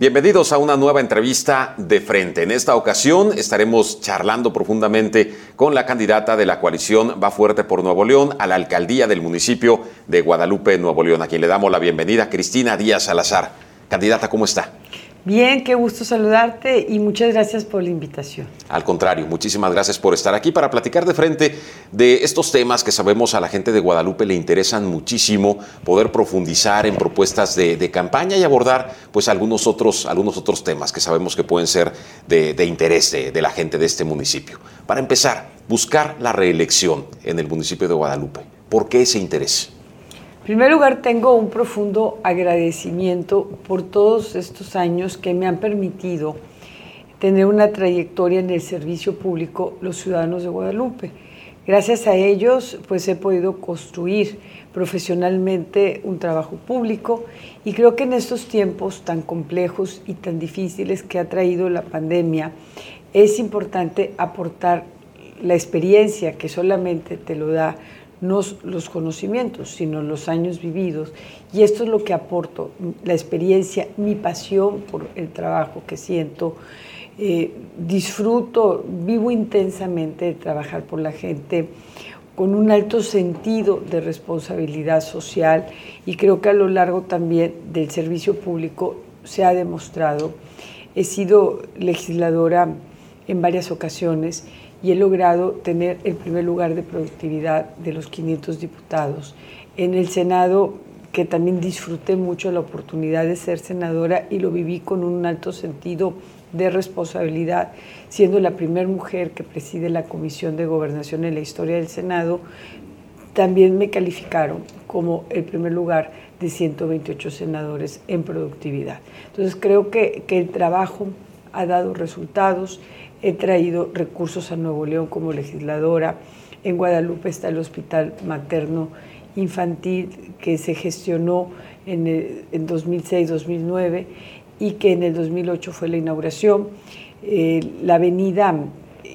Bienvenidos a una nueva entrevista de frente. En esta ocasión estaremos charlando profundamente con la candidata de la coalición Va Fuerte por Nuevo León a la alcaldía del municipio de Guadalupe, Nuevo León, a quien le damos la bienvenida, Cristina Díaz Salazar. Candidata, ¿cómo está? Bien, qué gusto saludarte y muchas gracias por la invitación. Al contrario, muchísimas gracias por estar aquí para platicar de frente de estos temas que sabemos a la gente de Guadalupe le interesan muchísimo, poder profundizar en propuestas de, campaña y abordar pues algunos otros, algunos otros temas que sabemos que pueden ser de, interés de la gente de este municipio. Para empezar, buscar la reelección en el municipio de Guadalupe. ¿Por qué ese interés? En primer lugar, tengo un profundo agradecimiento por todos estos años que me han permitido tener una trayectoria en el servicio público los ciudadanos de Guadalupe. Gracias a ellos, pues he podido construir profesionalmente un trabajo público y creo que en estos tiempos tan complejos y tan difíciles que ha traído la pandemia, es importante aportar la experiencia que solamente te lo da no los conocimientos, sino los años vividos. Y esto es lo que aporto, la experiencia, mi pasión por el trabajo que siento. Eh, disfruto, vivo intensamente de trabajar por la gente con un alto sentido de responsabilidad social y creo que a lo largo también del servicio público se ha demostrado. He sido legisladora en varias ocasiones y he logrado tener el primer lugar de productividad de los 500 diputados. En el Senado, que también disfruté mucho la oportunidad de ser senadora y lo viví con un alto sentido de responsabilidad, siendo la primera mujer que preside la Comisión de Gobernación en la historia del Senado, también me calificaron como el primer lugar de 128 senadores en productividad. Entonces creo que, que el trabajo ha dado resultados, He traído recursos a Nuevo León como legisladora. En Guadalupe está el Hospital Materno Infantil que se gestionó en, en 2006-2009 y que en el 2008 fue la inauguración. Eh, la avenida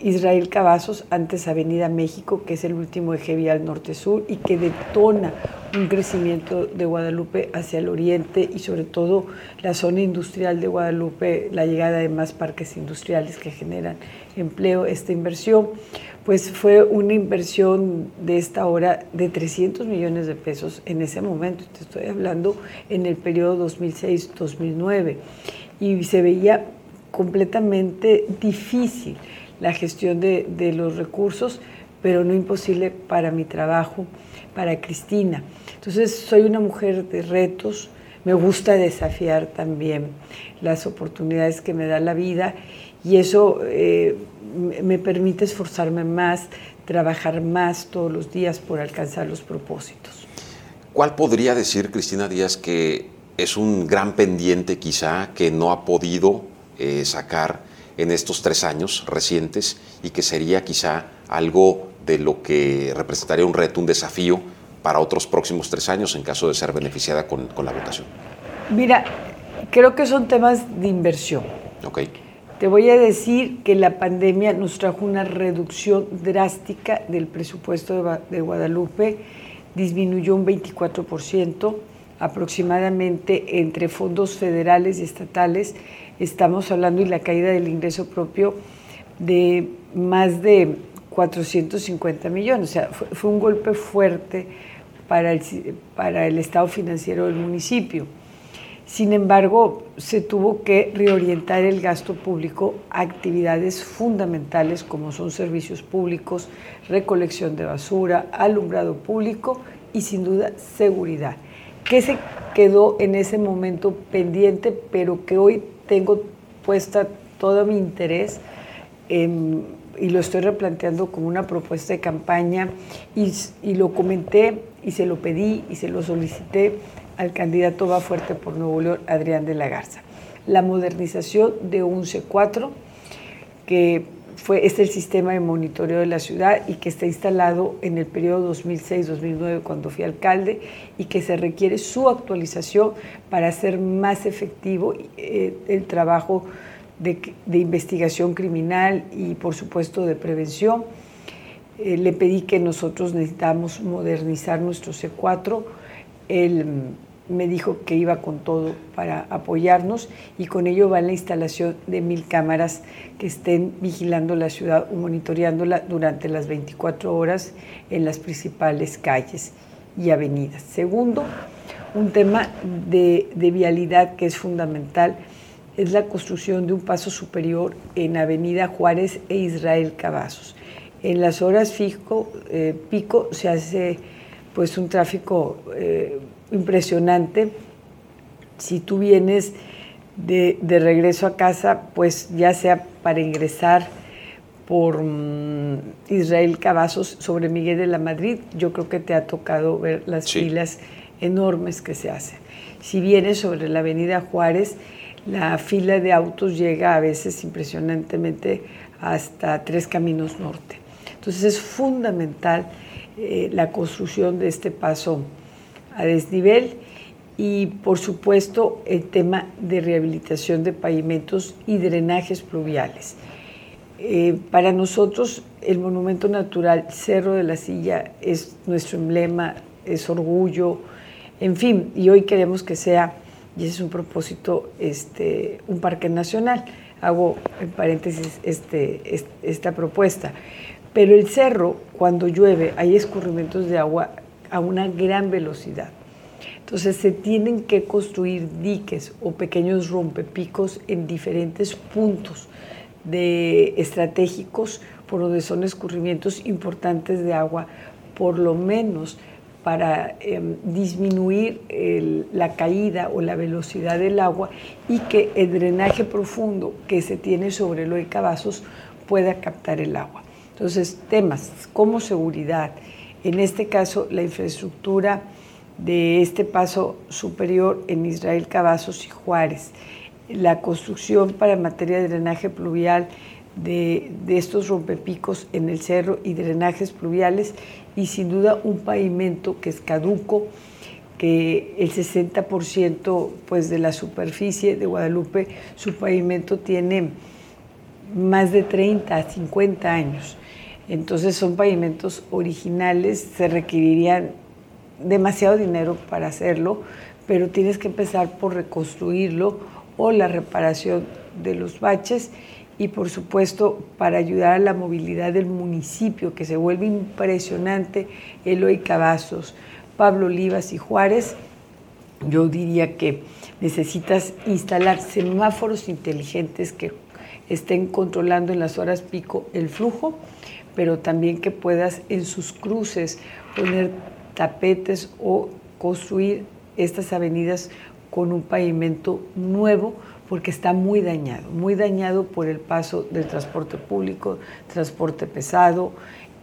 Israel Cavazos, antes Avenida México, que es el último eje vial norte-sur y que detona un crecimiento de Guadalupe hacia el oriente y sobre todo la zona industrial de Guadalupe, la llegada de más parques industriales que generan empleo, esta inversión, pues fue una inversión de esta hora de 300 millones de pesos en ese momento, te estoy hablando en el periodo 2006-2009, y se veía completamente difícil la gestión de, de los recursos, pero no imposible para mi trabajo, para Cristina. Entonces soy una mujer de retos, me gusta desafiar también las oportunidades que me da la vida y eso eh, me permite esforzarme más, trabajar más todos los días por alcanzar los propósitos. ¿Cuál podría decir Cristina Díaz que es un gran pendiente quizá que no ha podido eh, sacar en estos tres años recientes y que sería quizá algo de lo que representaría un reto, un desafío para otros próximos tres años en caso de ser beneficiada con, la votación? Mira, creo que son temas de inversión. Ok. Te voy a decir que la pandemia nos trajo una reducción drástica del presupuesto de Guadalupe, disminuyó un 24% aproximadamente entre fondos federales y estatales. Estamos hablando y la caída del ingreso propio de más de 450 millones. O sea, fue un golpe fuerte para el, para el estado financiero del municipio. Sin embargo, se tuvo que reorientar el gasto público a actividades fundamentales como son servicios públicos, recolección de basura, alumbrado público y sin duda seguridad, que se quedó en ese momento pendiente, pero que hoy tengo puesta todo mi interés y lo estoy replanteando como una propuesta de campaña y, y lo comenté y se lo pedí y se lo solicité al candidato Va Fuerte por Nuevo León, Adrián de la Garza. La modernización de un C4, que fue, es el sistema de monitoreo de la ciudad y que está instalado en el periodo 2006-2009 cuando fui alcalde y que se requiere su actualización para hacer más efectivo eh, el trabajo de, de investigación criminal y por supuesto de prevención eh, le pedí que nosotros necesitamos modernizar nuestro C4. El, me dijo que iba con todo para apoyarnos y con ello va la instalación de mil cámaras que estén vigilando la ciudad o monitoreándola durante las 24 horas en las principales calles y avenidas. Segundo, un tema de, de vialidad que es fundamental es la construcción de un paso superior en Avenida Juárez e Israel Cavazos. En las horas fijo, eh, pico se hace pues un tráfico eh, impresionante. Si tú vienes de, regreso a casa, pues ya sea para ingresar por mm, Israel Cavazos sobre Miguel de la Madrid, yo creo que te ha tocado ver las filas enormes que se hacen. Si vienes sobre la avenida Juárez, la fila de autos llega a veces impresionantemente hasta tres caminos norte. Entonces es fundamental eh, la construcción de este paso a desnivel y por supuesto el tema de rehabilitación de pavimentos y drenajes pluviales. Eh, para nosotros el monumento natural Cerro de la Silla es nuestro emblema, es orgullo, en fin, y hoy queremos que sea y ese es un propósito, este, un parque nacional. Hago en paréntesis este, esta propuesta. Pero el cerro, cuando llueve, hay escurrimientos de agua a una gran velocidad. Entonces se tienen que construir diques o pequeños rompepicos en diferentes puntos de estratégicos por donde son escurrimientos importantes de agua, por lo menos para em, disminuir la caída o la velocidad del agua y que el drenaje profundo que se tiene sobre el hoy Cavazos pueda captar el agua. Entonces, temas como seguridad, en este caso la infraestructura de este paso superior en Israel Cavazos y Juárez, la construcción para materia de drenaje pluvial de, de, estos rompepicos en el cerro y drenajes pluviales y sin duda un pavimento que es caduco, que el 60% pues, de la superficie de Guadalupe, su pavimento tiene más de 30, 50 años. Entonces son pavimentos originales, se requerirían demasiado dinero para hacerlo, pero tienes que empezar por reconstruirlo o la reparación de los baches y por supuesto para ayudar a la movilidad del municipio, que se vuelve impresionante, Eloy Cavazos, Pablo Olivas y Juárez, yo diría que necesitas instalar semáforos inteligentes que estén controlando en las horas pico el flujo, pero también que puedas en sus cruces poner tapetes o construir estas avenidas con un pavimento nuevo porque está muy dañado, muy dañado por el paso del transporte público, transporte pesado,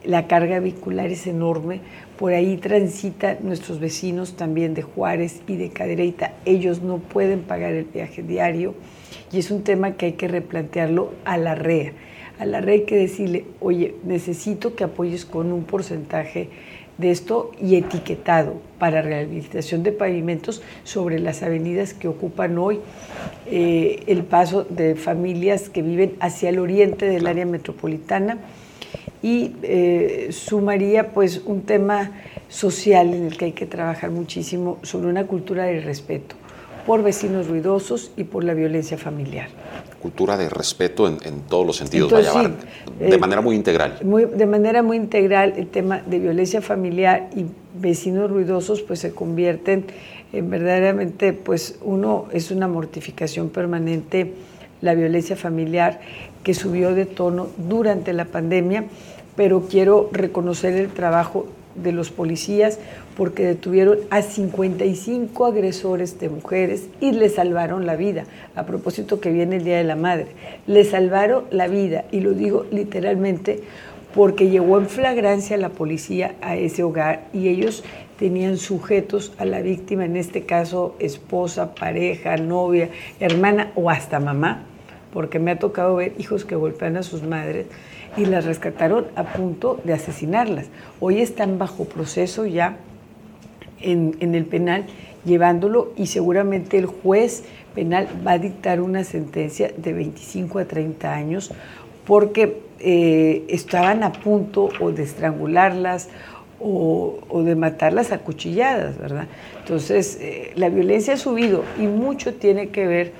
la carga vehicular es enorme, por ahí transitan nuestros vecinos también de Juárez y de Cadereyta, ellos no pueden pagar el viaje diario y es un tema que hay que replantearlo a la REA. A la hay que decirle, oye, necesito que apoyes con un porcentaje de esto y etiquetado para rehabilitación de pavimentos sobre las avenidas que ocupan hoy eh, el paso de familias que viven hacia el oriente del área metropolitana y eh, sumaría pues un tema social en el que hay que trabajar muchísimo sobre una cultura de respeto por vecinos ruidosos y por la violencia familiar cultura de respeto en, todos los sentidos, vaya, de eh, manera muy integral. de manera muy integral, el tema de violencia familiar y vecinos ruidosos pues se convierten en verdaderamente, pues uno es una mortificación permanente la violencia familiar que subió de tono durante la pandemia, pero quiero reconocer el trabajo de los policías porque detuvieron a 55 agresores de mujeres y le salvaron la vida. A propósito que viene el Día de la Madre, le salvaron la vida y lo digo literalmente porque llegó en flagrancia la policía a ese hogar y ellos tenían sujetos a la víctima, en este caso esposa, pareja, novia, hermana o hasta mamá, porque me ha tocado ver hijos que golpean a sus madres y las rescataron a punto de asesinarlas. Hoy están bajo proceso ya en, el penal llevándolo y seguramente el juez penal va a dictar una sentencia de 25 a 30 años porque eh, estaban a punto o de estrangularlas o, de matarlas a cuchilladas, ¿verdad? Entonces, eh, la violencia ha subido y mucho tiene que ver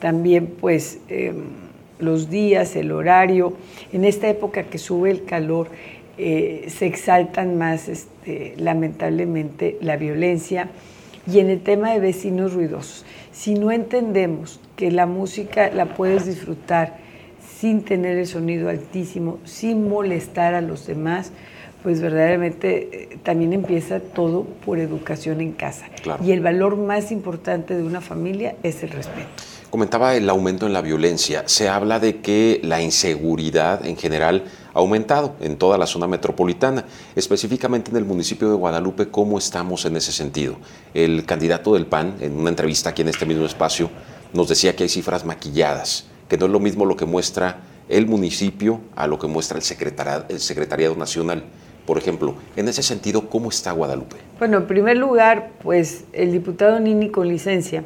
también, pues, em, los días, el horario. En esta época que sube el calor, eh, se exaltan más, este, lamentablemente, la violencia. Y en el tema de vecinos ruidosos, si no entendemos que la música la puedes disfrutar sin tener el sonido altísimo, sin molestar a los demás, pues verdaderamente eh, también empieza todo por educación en casa. Y el valor más importante de una familia es el respeto. Comentaba el aumento en la violencia. Se habla de que la inseguridad en general ha aumentado en toda la zona metropolitana, específicamente en el municipio de Guadalupe. ¿Cómo estamos en ese sentido? El candidato del PAN, en una entrevista aquí en este mismo espacio, nos decía que hay cifras maquilladas, que no es lo mismo lo que muestra el municipio a lo que muestra el secretariado, nacional. Por ejemplo, en ese sentido, ¿cómo está Guadalupe? Bueno, en primer lugar, pues el diputado Nini con licencia,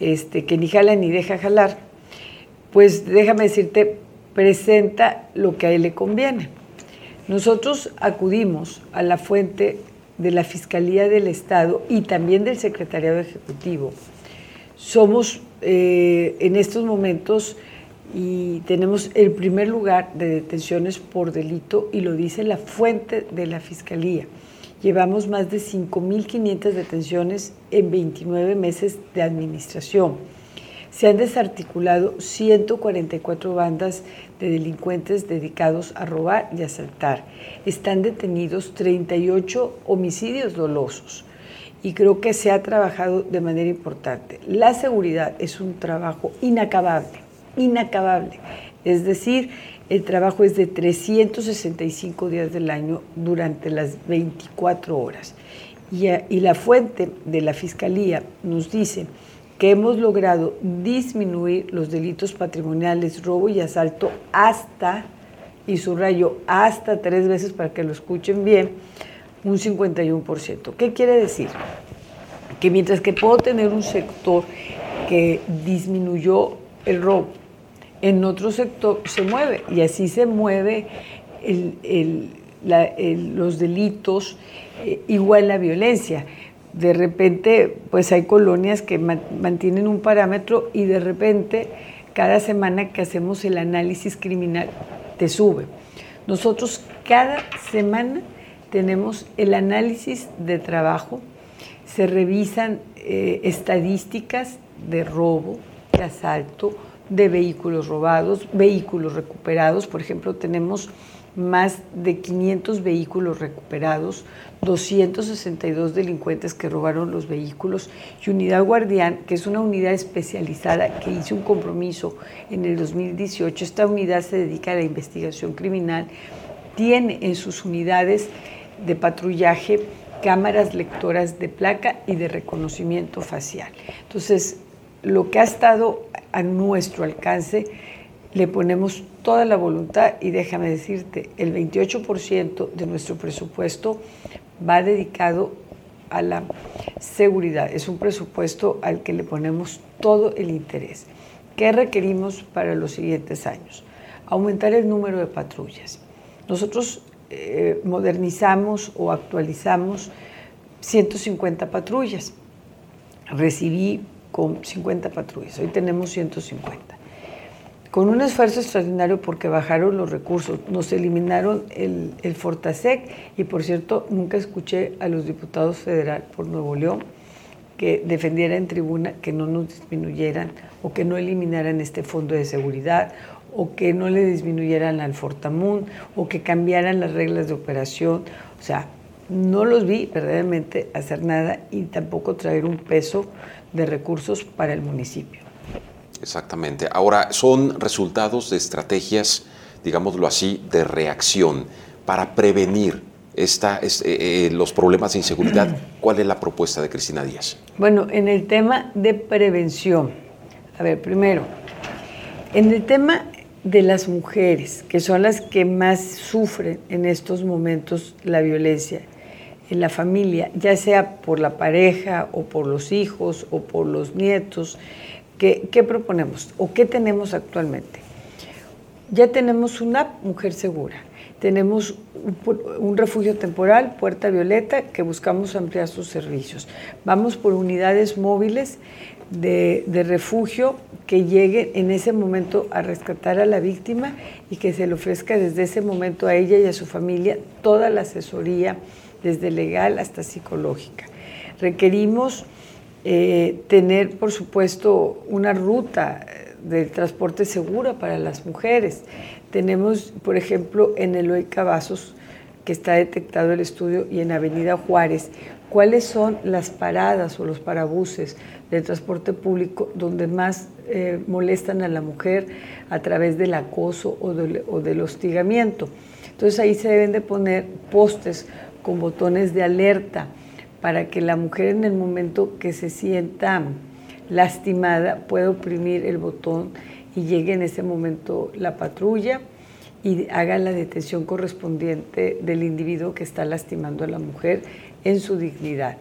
este, que ni jala ni deja jalar, pues déjame decirte, presenta lo que a él le conviene. Nosotros acudimos a la fuente de la Fiscalía del Estado y también del Secretariado Ejecutivo. Somos eh, en estos momentos y tenemos el primer lugar de detenciones por delito y lo dice la fuente de la Fiscalía. Llevamos más de 5.500 detenciones en 29 meses de administración. Se han desarticulado 144 bandas de delincuentes dedicados a robar y asaltar. Están detenidos 38 homicidios dolosos y creo que se ha trabajado de manera importante. La seguridad es un trabajo inacabable inacabable. Es decir, el trabajo es de 365 días del año durante las 24 horas. Y, la fuente de la Fiscalía nos dice que hemos logrado disminuir los delitos patrimoniales, robo y asalto hasta, y subrayo, hasta tres veces para que lo escuchen bien, un 51%. ¿Qué quiere decir? Que mientras que puedo tener un sector que disminuyó el robo, en otro sector se mueve y así se mueve los delitos, eh, igual la violencia. De repente, pues hay colonias que mantienen un parámetro y de repente, cada semana que hacemos el análisis criminal, te sube. Nosotros cada semana tenemos el análisis de trabajo, se revisan eh, estadísticas de robo, de asalto, de vehículos robados, vehículos recuperados. Por ejemplo, tenemos más de 500 vehículos recuperados, 262 delincuentes que robaron los vehículos y Unidad Guardián, que es una unidad especializada que hizo un compromiso en el 2018. Esta unidad se dedica a la investigación criminal, tiene en sus unidades de patrullaje cámaras lectoras de placa y de reconocimiento facial. Entonces, lo que ha estado a nuestro alcance, le ponemos toda la voluntad y déjame decirte, el 28% de nuestro presupuesto va dedicado a la seguridad. Es un presupuesto al que le ponemos todo el interés. ¿Qué requerimos para los siguientes años? Aumentar el número de patrullas. Nosotros eh, modernizamos o actualizamos 150 patrullas. Recibí con 50 patrullas. Hoy tenemos 150. Con un esfuerzo extraordinario porque bajaron los recursos, nos eliminaron el, Fortasec y por cierto nunca escuché a los diputados federal por Nuevo León que defendiera en tribuna que no nos disminuyeran o que no eliminaran este fondo de seguridad o que no le disminuyeran al Fortamun o que cambiaran las reglas de operación. O sea, no los vi verdaderamente hacer nada y tampoco traer un peso de recursos para el municipio. Exactamente. Ahora, son resultados de estrategias, digámoslo así, de reacción para prevenir esta, eh, eh, los problemas de inseguridad. ¿Cuál es la propuesta de Cristina Díaz? Bueno, en el tema de prevención, a ver, primero, en el tema de las mujeres, que son las que más sufren en estos momentos la violencia, en la familia, ya sea por la pareja o por los hijos o por los nietos. ¿Qué, proponemos o qué tenemos actualmente? Ya tenemos una mujer segura. Tenemos un, refugio temporal, Puerta Violeta, que buscamos ampliar sus servicios. Vamos por unidades móviles de, de, refugio que lleguen en ese momento a rescatar a la víctima y que se le ofrezca desde ese momento a ella y a su familia toda la asesoría, desde legal hasta psicológica. Requerimos eh, tener, por supuesto, una ruta de transporte segura para las mujeres. Tenemos, por ejemplo, en Eloy Cavazos, que está detectado el estudio, y en Avenida Juárez, cuáles son las paradas o los parabuses del transporte público donde más eh, molestan a la mujer a través del acoso o o del hostigamiento. Entonces ahí se deben de poner postes con botones de alerta para que la mujer en el momento que se sienta lastimada pueda oprimir el botón y llegue en ese momento la patrulla y haga la detención correspondiente del individuo que está lastimando a la mujer en su dignidad.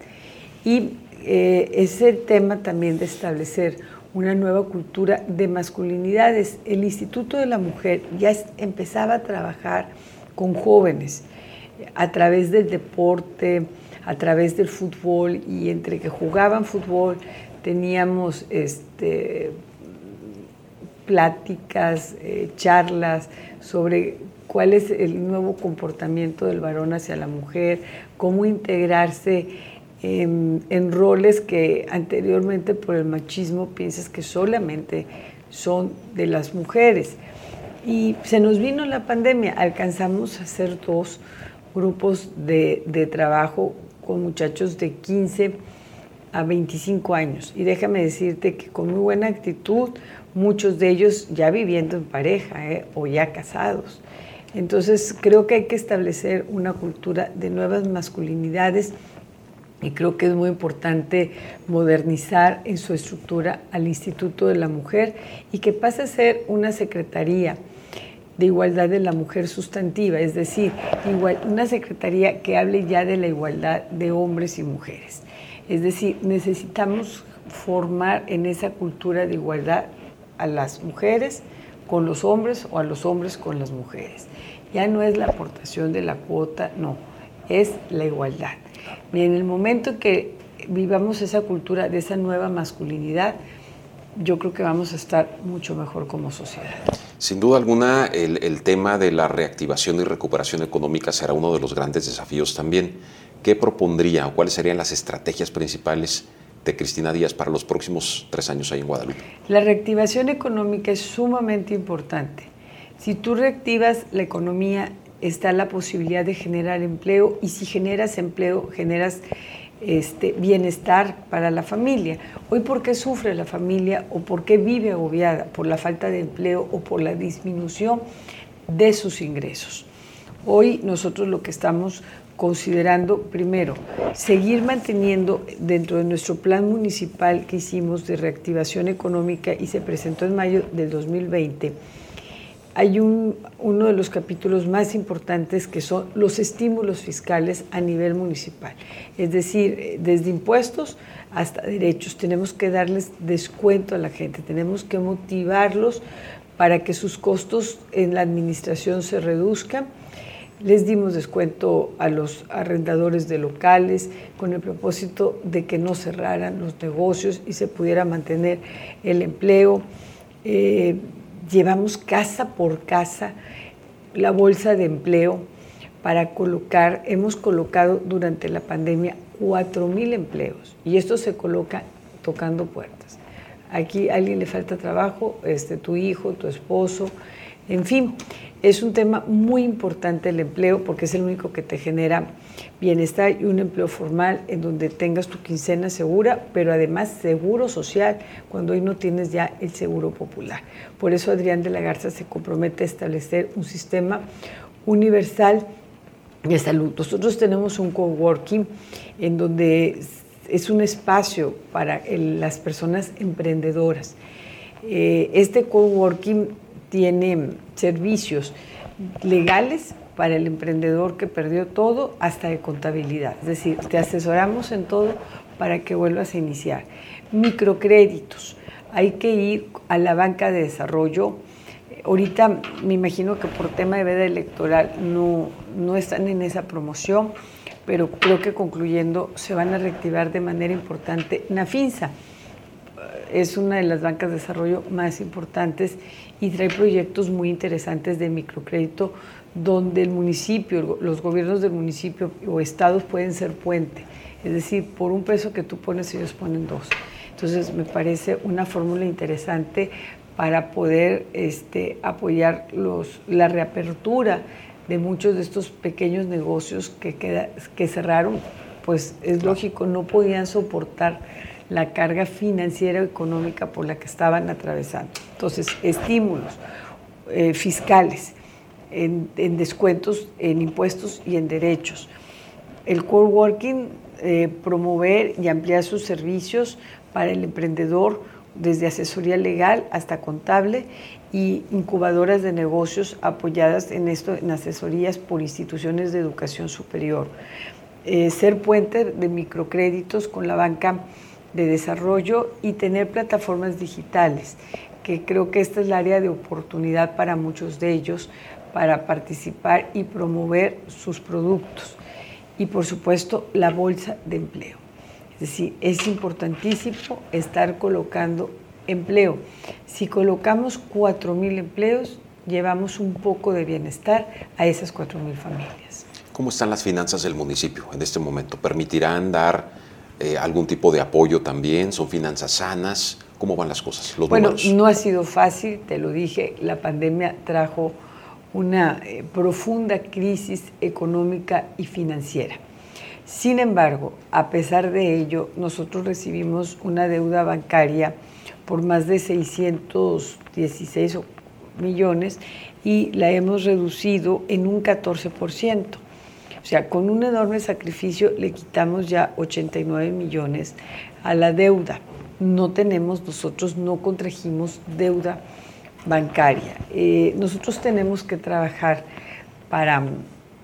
Y eh, es el tema también de establecer una nueva cultura de masculinidades. El Instituto de la Mujer ya empezaba a trabajar con jóvenes a través del deporte, a través del fútbol y entre que jugaban fútbol teníamos este, pláticas, eh, charlas sobre cuál es el nuevo comportamiento del varón hacia la mujer, cómo integrarse en, en, roles que anteriormente por el machismo piensas que solamente son de las mujeres. Y se nos vino la pandemia, alcanzamos a hacer dos grupos de, de trabajo con muchachos de 15 a 25 años. Y déjame decirte que con muy buena actitud, muchos de ellos ya viviendo en pareja ¿eh? o ya casados. Entonces creo que hay que establecer una cultura de nuevas masculinidades y creo que es muy importante modernizar en su estructura al Instituto de la Mujer y que pase a ser una secretaría de igualdad de la mujer sustantiva, es decir, igual, una secretaría que hable ya de la igualdad de hombres y mujeres. Es decir, necesitamos formar en esa cultura de igualdad a las mujeres con los hombres o a los hombres con las mujeres. Ya no es la aportación de la cuota, no, es la igualdad. Y en el momento que vivamos esa cultura de esa nueva masculinidad, yo creo que vamos a estar mucho mejor como sociedad. Sin duda alguna, el, tema de la reactivación y recuperación económica será uno de los grandes desafíos también. ¿Qué propondría o cuáles serían las estrategias principales de Cristina Díaz para los próximos tres años ahí en Guadalupe? La reactivación económica es sumamente importante. Si tú reactivas la economía, está la posibilidad de generar empleo y si generas empleo, generas este, bienestar para la familia. Hoy, ¿por qué sufre la familia o por qué vive agobiada? Por la falta de empleo o por la disminución de sus ingresos. Hoy nosotros lo que estamos considerando, primero, seguir manteniendo dentro de nuestro plan municipal que hicimos de reactivación económica y se presentó en mayo del 2020, hay un, uno de los capítulos más importantes que son los estímulos fiscales a nivel municipal. Es decir, desde impuestos hasta derechos. Tenemos que darles descuento a la gente, tenemos que motivarlos para que sus costos en la administración se reduzcan. Les dimos descuento a los arrendadores de locales con el propósito de que no cerraran los negocios y se pudiera mantener el empleo. Eh, llevamos casa por casa la bolsa de empleo para colocar, hemos colocado durante la pandemia 4.000 empleos y esto se coloca tocando puertas. Aquí a alguien le falta trabajo, este, tu hijo, tu esposo, en fin, es un tema muy importante el empleo porque es el único que te genera bienestar y un empleo formal en donde tengas tu quincena segura, pero además seguro social, cuando hoy no tienes ya el seguro popular. Por eso Adrián de la Garza se compromete a establecer un sistema universal de salud. Nosotros tenemos un coworking en donde es un espacio para las personas emprendedoras. Eh, este coworking tiene servicios legales para el emprendedor que perdió todo hasta de contabilidad. Es decir, te asesoramos en todo para que vuelvas a iniciar. Microcréditos. Hay que ir a la banca de desarrollo ahorita me imagino que por tema de veda electoral no, no están en esa promoción, pero creo que concluyendo se van a reactivar de manera importante. Nafinsa es una de las bancas de desarrollo más importantes y trae proyectos muy interesantes de microcrédito donde el municipio, los gobiernos del municipio o estados pueden ser puente. Es decir, por un peso que tú pones, ellos ponen dos. Entonces, me parece una fórmula interesante para poder este, apoyar los, la reapertura de muchos de estos pequeños negocios que, queda, que cerraron. Pues es lógico, no podían soportar la carga financiera o económica por la que estaban atravesando. Entonces, estímulos eh, fiscales, en, descuentos, en impuestos y en derechos. El core working, eh, promover y ampliar sus servicios para el emprendedor, desde asesoría legal hasta contable y incubadoras de negocios apoyadas en esto en asesorías por instituciones de educación superior. Eh, ser puente de microcréditos con la banca de desarrollo y tener plataformas digitales, que creo que esta es la área de oportunidad para muchos de ellos para participar y promover sus productos. Y por supuesto, la bolsa de empleo. Es decir, es importantísimo estar colocando empleo. Si colocamos 4.000 empleos, llevamos un poco de bienestar a esas 4.000 familias. ¿Cómo están las finanzas del municipio en este momento? ¿Permitirán dar eh, algún tipo de apoyo también? ¿Son finanzas sanas? ¿Cómo van las cosas? bueno, no ha sido fácil, te lo dije, la pandemia trajo una eh, profunda crisis económica y financiera. Sin embargo, a pesar de ello, nosotros recibimos una deuda bancaria por más de 616 millones y la hemos reducido en un 14%. O sea, con un enorme sacrificio le quitamos ya 89 millones a la deuda. No tenemos, nosotros no contrajimos deuda bancaria. Eh, nosotros tenemos que trabajar para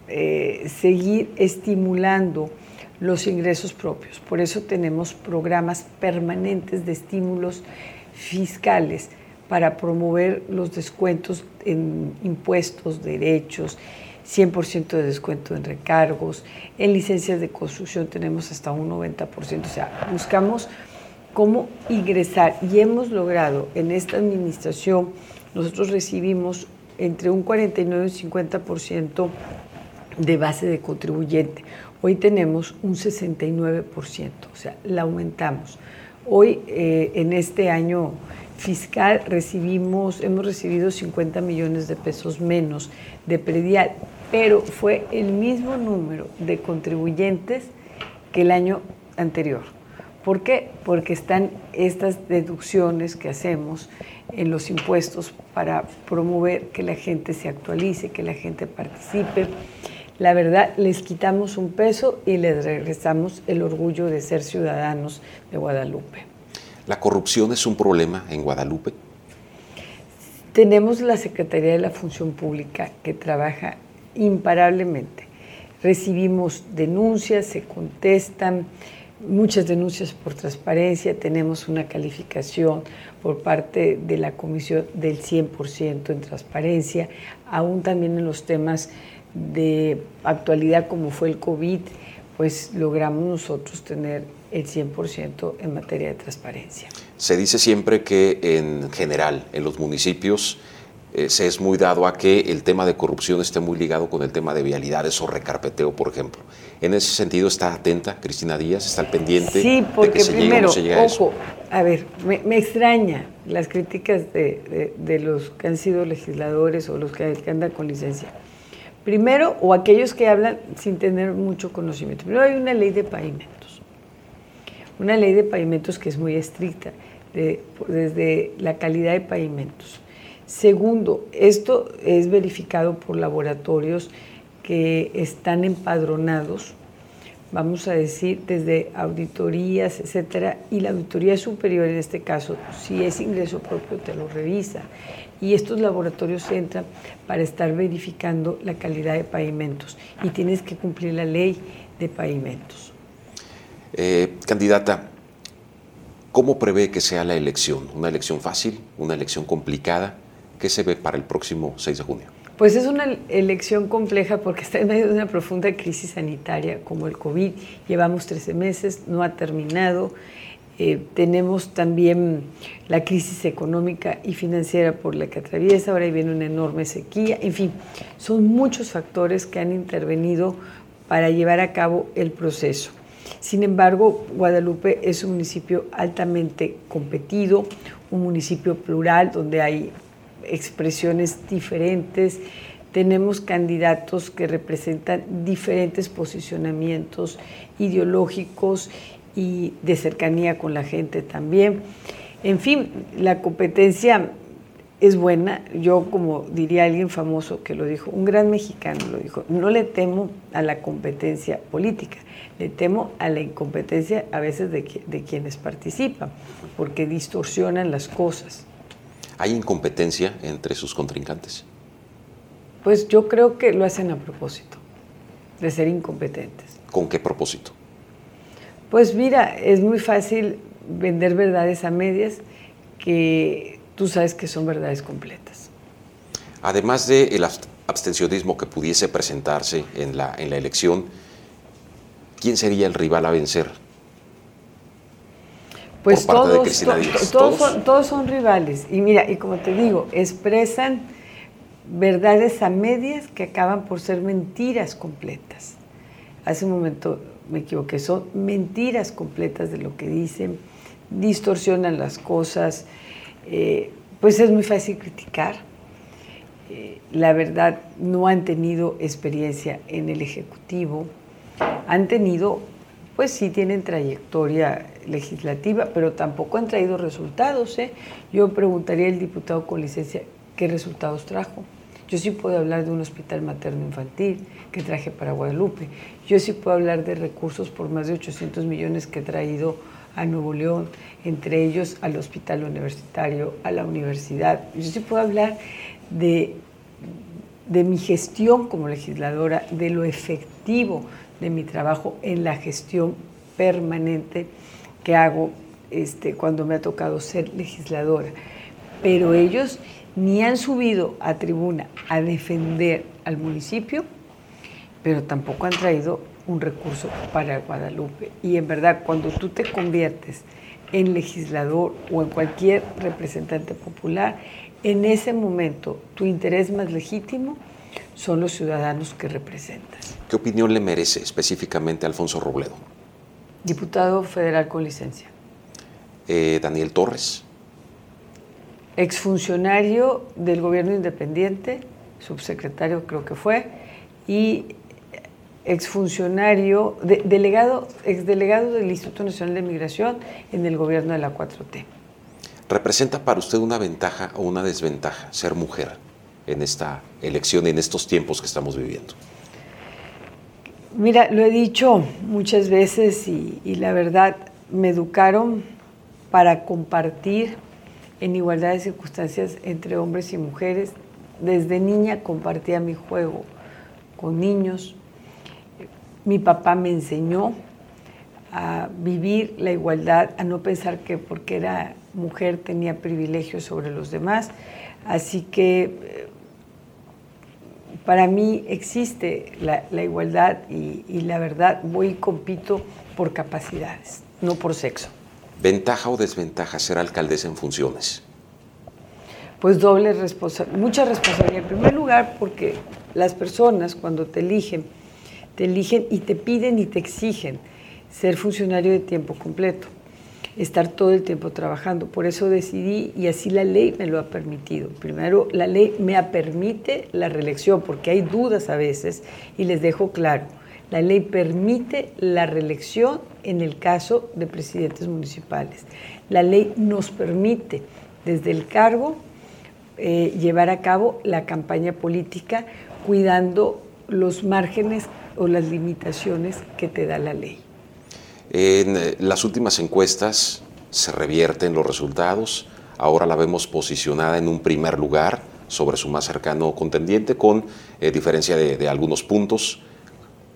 eh, seguir estimulando los ingresos propios. Por eso tenemos programas permanentes de estímulos fiscales para promover los descuentos en impuestos, derechos 100% de descuento en recargos, en licencias de construcción tenemos hasta un 90%, o sea, buscamos cómo ingresar y hemos logrado en esta administración, nosotros recibimos entre un 49 y un 50% de base de contribuyente. Hoy tenemos un 69%, o sea, la aumentamos. Hoy, eh, en este año fiscal, recibimos, hemos recibido 50 millones de pesos menos de predial, pero fue el mismo número de contribuyentes que el año anterior. ¿Por qué? Porque están estas deducciones que hacemos en los impuestos para promover que la gente se actualice, que la gente participe. La verdad, les quitamos un peso y les regresamos el orgullo de ser ciudadanos de Guadalupe. ¿La corrupción es un problema en Guadalupe? Tenemos la Secretaría de la Función Pública que trabaja imparablemente. Recibimos denuncias, se contestan, muchas denuncias por transparencia, tenemos una calificación por parte de la comisión del 100% en transparencia, aún también en los temas de actualidad como fue el COVID, pues logramos nosotros tener el 100% en materia de transparencia. Se dice siempre que en general en los municipios eh, se es muy dado a que el tema de corrupción esté muy ligado con el tema de vialidades o recarpeteo, por ejemplo. En ese sentido, ¿está atenta Cristina Díaz? ¿Está al pendiente sí, porque de que primero, se llega a eso? A ver, me, extraña las críticas de, de, los que han sido legisladores o los que, que andan con licencia. Primero, o aquellos que hablan sin tener mucho conocimiento. Primero hay una ley de pavimentos. Una ley de pavimentos que es muy estricta, de, desde la calidad de pavimentos Segundo, esto es verificado por laboratorios que están empadronados, vamos a decir, desde auditorías, etcétera, y la auditoría superior en este caso, si es ingreso propio, te lo revisa. Y estos laboratorios entran para estar verificando la calidad de pavimentos y tienes que cumplir la ley de pavimentos. Eh, candidata, ¿cómo prevé que sea la elección? ¿Una elección fácil? ¿Una elección complicada? ¿Qué se ve para el próximo 6 de junio? Pues es una elección compleja porque está en medio de una profunda crisis sanitaria como el COVID. Llevamos 13 meses, no ha terminado. Eh, tenemos también la crisis económica y financiera por la que atraviesa, ahora viene una enorme sequía, en fin, son muchos factores que han intervenido para llevar a cabo el proceso. Sin embargo, Guadalupe es un municipio altamente competido, un municipio plural donde hay expresiones diferentes, tenemos candidatos que representan diferentes posicionamientos ideológicos y de cercanía con la gente también. En fin, la competencia es buena. Yo, como diría alguien famoso que lo dijo, un gran mexicano lo dijo, no le temo a la competencia política, le temo a la incompetencia a veces de, de quienes participan, porque distorsionan las cosas. ¿Hay incompetencia entre sus contrincantes? Pues yo creo que lo hacen a propósito, de ser incompetentes. ¿Con qué propósito? Pues mira, es muy fácil vender verdades a medias que tú sabes que son verdades completas. Además del el abstencionismo que pudiese presentarse en la, en la elección, ¿quién sería el rival a vencer? Pues todos, todos, son, todos son rivales. Y mira, y como te digo, expresan verdades a medias que acaban por ser mentiras completas. Hace un momento me equivoqué, son mentiras completas de lo que dicen, distorsionan las cosas, eh, pues es muy fácil criticar. Eh, la verdad, no han tenido experiencia en el Ejecutivo, han tenido, pues sí tienen trayectoria legislativa, pero tampoco han traído resultados. ¿eh? Yo preguntaría al diputado con licencia qué resultados trajo. Yo sí puedo hablar de un hospital materno infantil que traje para Guadalupe. Yo sí puedo hablar de recursos por más de 800 millones que he traído a Nuevo León, entre ellos al hospital universitario, a la universidad. Yo sí puedo hablar de, de mi gestión como legisladora, de lo efectivo de mi trabajo en la gestión permanente que hago este, cuando me ha tocado ser legisladora. Pero ellos ni han subido a tribuna a defender al municipio, pero tampoco han traído un recurso para Guadalupe. Y en verdad, cuando tú te conviertes en legislador o en cualquier representante popular, en ese momento tu interés más legítimo son los ciudadanos que representas. ¿Qué opinión le merece específicamente Alfonso Robledo? Diputado federal con licencia. Eh, Daniel Torres exfuncionario del gobierno independiente, subsecretario creo que fue, y exfuncionario, delegado, exdelegado del Instituto Nacional de Migración en el gobierno de la 4T. ¿Representa para usted una ventaja o una desventaja ser mujer en esta elección, en estos tiempos que estamos viviendo? Mira, lo he dicho muchas veces y, y la verdad, me educaron para compartir en igualdad de circunstancias entre hombres y mujeres. Desde niña compartía mi juego con niños. Mi papá me enseñó a vivir la igualdad, a no pensar que porque era mujer tenía privilegios sobre los demás. Así que eh, para mí existe la, igualdad y, y la verdad voy y compito por capacidades, no por sexo. ¿Ventaja o desventaja ser alcaldesa en funciones? Pues doble responsabilidad, mucha responsabilidad. En primer lugar, porque las personas cuando te eligen, te eligen y te piden y te exigen ser funcionario de tiempo completo, estar todo el tiempo trabajando. Por eso decidí y así la ley me lo ha permitido. Primero, la ley me permite la reelección, porque hay dudas a veces y les dejo claro la ley permite la reelección en el caso de presidentes municipales. La ley nos permite desde el cargo eh, llevar a cabo la campaña política cuidando los márgenes o las limitaciones que te da la ley. En eh, las últimas encuestas se revierten los resultados. Ahora la vemos posicionada en un primer lugar sobre su más cercano contendiente con eh, diferencia de, algunos puntos.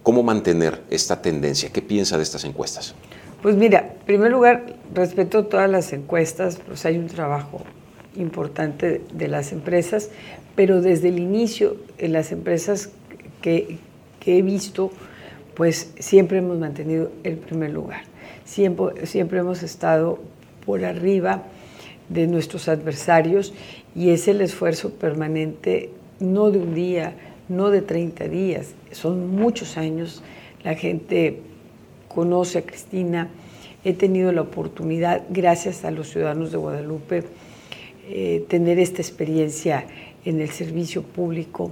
¿Cómo mantener esta tendencia? ¿Qué piensa de estas encuestas? Pues mira, en primer lugar, respeto todas las encuestas, pues hay un trabajo importante de las empresas, pero desde el inicio en las empresas que, he visto, pues siempre hemos mantenido el primer lugar. Siempre, hemos estado por arriba de nuestros adversarios y es el esfuerzo permanente, no de un día, no de 30 días, son muchos años. La gente conoce a Cristina, he tenido la oportunidad, gracias a los ciudadanos de Guadalupe, eh, tener esta experiencia en el servicio público.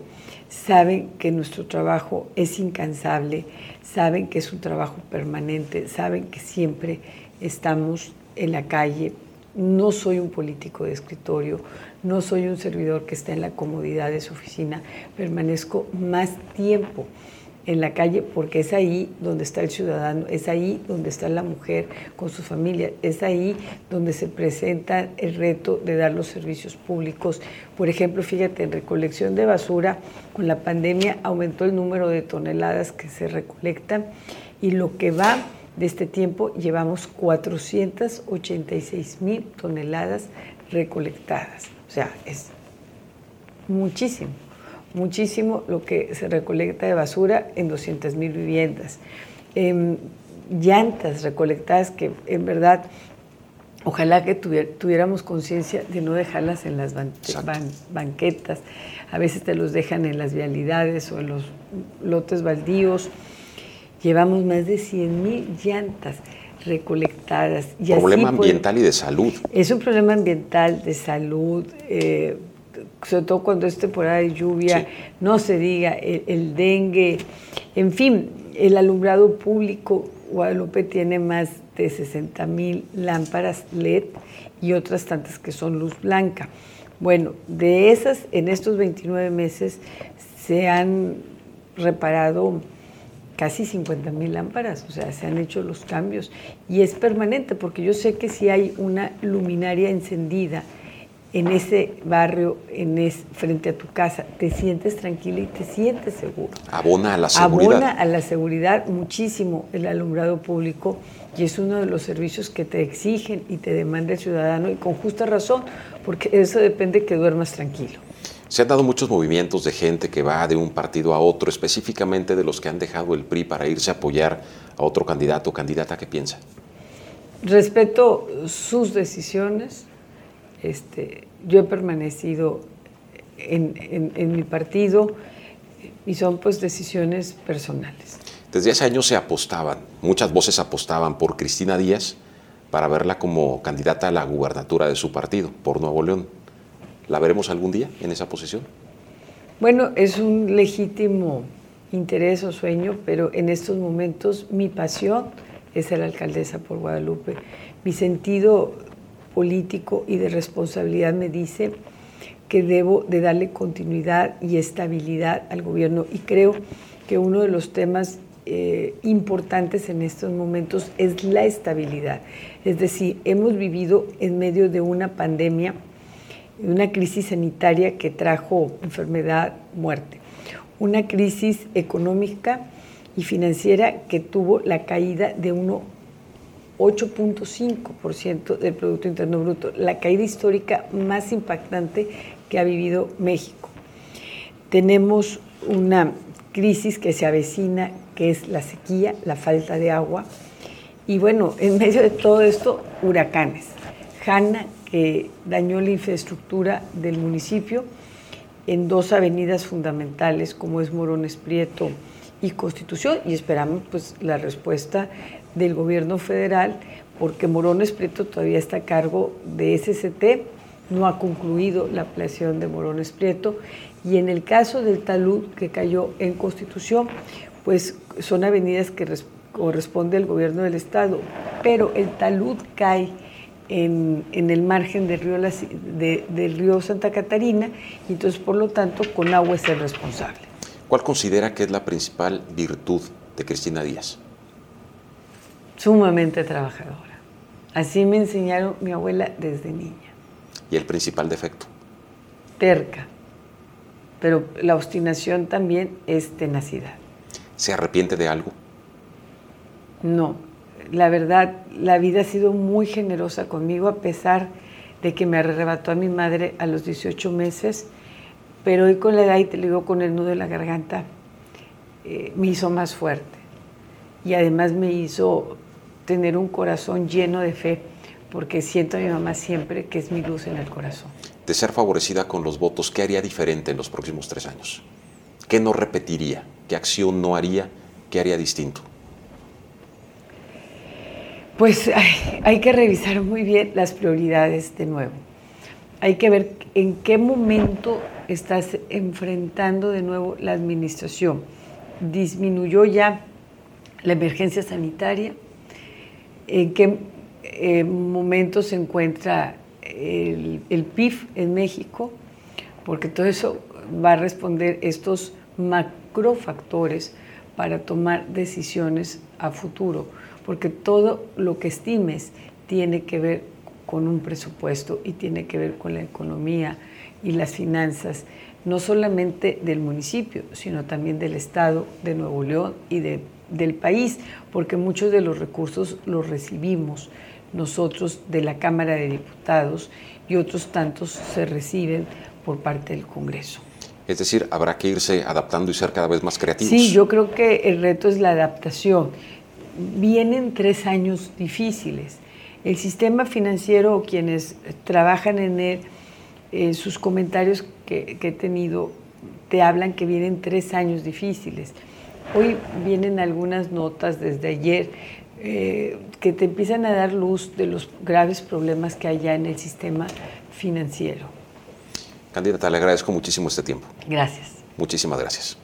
Saben que nuestro trabajo es incansable, saben que es un trabajo permanente, saben que siempre estamos en la calle. No soy un político de escritorio, no soy un servidor que está en la comodidad de su oficina, permanezco más tiempo en la calle porque es ahí donde está el ciudadano, es ahí donde está la mujer con su familia, es ahí donde se presenta el reto de dar los servicios públicos. Por ejemplo, fíjate, en recolección de basura, con la pandemia aumentó el número de toneladas que se recolectan y lo que va de este tiempo llevamos 486 mil toneladas recolectadas. O sea, es muchísimo muchísimo lo que se recolecta de basura en 200 mil viviendas. Em, llantas recolectadas que en verdad ojalá que tuviéramos conciencia de no dejarlas en las banquetas. A veces te los dejan en las vialidades o en los lotes baldíos. Llevamos más de 100 mil llantas recolectadas. Y problema ambiental y de salud. Es un problema ambiental, de salud. Eh, sobre todo cuando es temporada de lluvia, no se diga el, dengue, en fin, el alumbrado público, Guadalupe tiene más de 60 mil lámparas LED y otras tantas que son luz blanca. Bueno, de esas, en estos 29 meses se han reparado casi 50 mil lámparas, o sea, se han hecho los cambios y es permanente porque yo sé que si hay una luminaria encendida, en ese barrio, en es, frente a tu casa, te sientes tranquila y te sientes seguro. Abona a la seguridad. Abona a la seguridad muchísimo el alumbrado público y es uno de los servicios que te exigen y te demanda el ciudadano y con justa razón, porque eso depende que duermas tranquilo. Se han dado muchos movimientos de gente que va de un partido a otro, específicamente de los que han dejado el PRI para irse a apoyar a otro candidato o candidata. ¿Qué piensa? Respeto sus decisiones, este, yo he permanecido en, mi partido y son pues decisiones personales. Desde hace años se apostaban, muchas voces apostaban por Cristina Díaz para verla como candidata a la gubernatura de su partido, por Nuevo León. ¿La veremos algún día en esa posición? Bueno, es un legítimo interés o sueño, pero en estos momentos mi pasión es ser alcaldesa por Guadalupe. Mi sentido político y de responsabilidad me dice que debo de darle continuidad y estabilidad al gobierno y creo que uno de los temas eh, importantes en estos momentos es la estabilidad. Es decir, hemos vivido en medio de una pandemia, una crisis sanitaria que trajo enfermedad, muerte, una crisis económica y financiera que tuvo la caída de uno 8.5% del Producto Interno Bruto, la caída histórica más impactante que ha vivido México. Tenemos una crisis que se avecina, que es la sequía, la falta de agua, y bueno, en medio de todo esto, huracanes. Hanna, que dañó la infraestructura del municipio en dos avenidas fundamentales, como es Morones Prieto y Constitución, y esperamos pues la respuesta del gobierno federal, porque Morones Prieto todavía está a cargo de SCT, no ha concluido la ampliación de Morones Prieto, y en el caso del talud que cayó en Constitución, pues son avenidas que corresponde al gobierno del Estado, pero el talud cae en, el margen del río, del río Santa Catarina, y entonces por lo tanto con agua es el responsable. ¿Cuál considera que es la principal virtud de Cristina Díaz? Sumamente trabajadora. Así me enseñaron mi abuela desde niña. ¿Y el principal defecto? Terca. Pero la obstinación también es tenacidad. ¿Se arrepiente de algo? No. La verdad, la vida ha sido muy generosa conmigo a pesar de que me arrebató a mi madre a los 18 meses, pero hoy con la edad, y te lo digo con el nudo de la garganta, eh, me hizo más fuerte. Y además me hizo tener un corazón lleno de fe, porque siento a mi mamá siempre que es mi luz en el corazón. De ser favorecida con los votos, ¿qué haría diferente en los próximos tres años? ¿Qué no repetiría? ¿Qué acción no haría? ¿Qué haría distinto? Pues hay, que revisar muy bien las prioridades de nuevo. Hay que ver en qué momento estás enfrentando de nuevo la administración. Disminuyó ya la emergencia sanitaria, en qué eh, momento se encuentra el, el PIB en México, porque todo eso va a responder estos macrofactores para tomar decisiones a futuro. Porque todo lo que estimes tiene que ver con un presupuesto y tiene que ver con la economía y las finanzas, no solamente del municipio, sino también del Estado de Nuevo León y del país, porque muchos de los recursos los recibimos nosotros de la Cámara de Diputados y otros tantos se reciben por parte del Congreso. Es decir, habrá que irse adaptando y ser cada vez más creativos. Sí, yo creo que el reto es la adaptación vienen tres años difíciles. El sistema financiero, quienes trabajan en él, eh, sus comentarios que, he tenido te hablan que vienen tres años difíciles. Hoy vienen algunas notas desde ayer eh, que te empiezan a dar luz de los graves problemas que hay ya en el sistema financiero. Candidata, le agradezco muchísimo este tiempo. Gracias. Muchísimas gracias.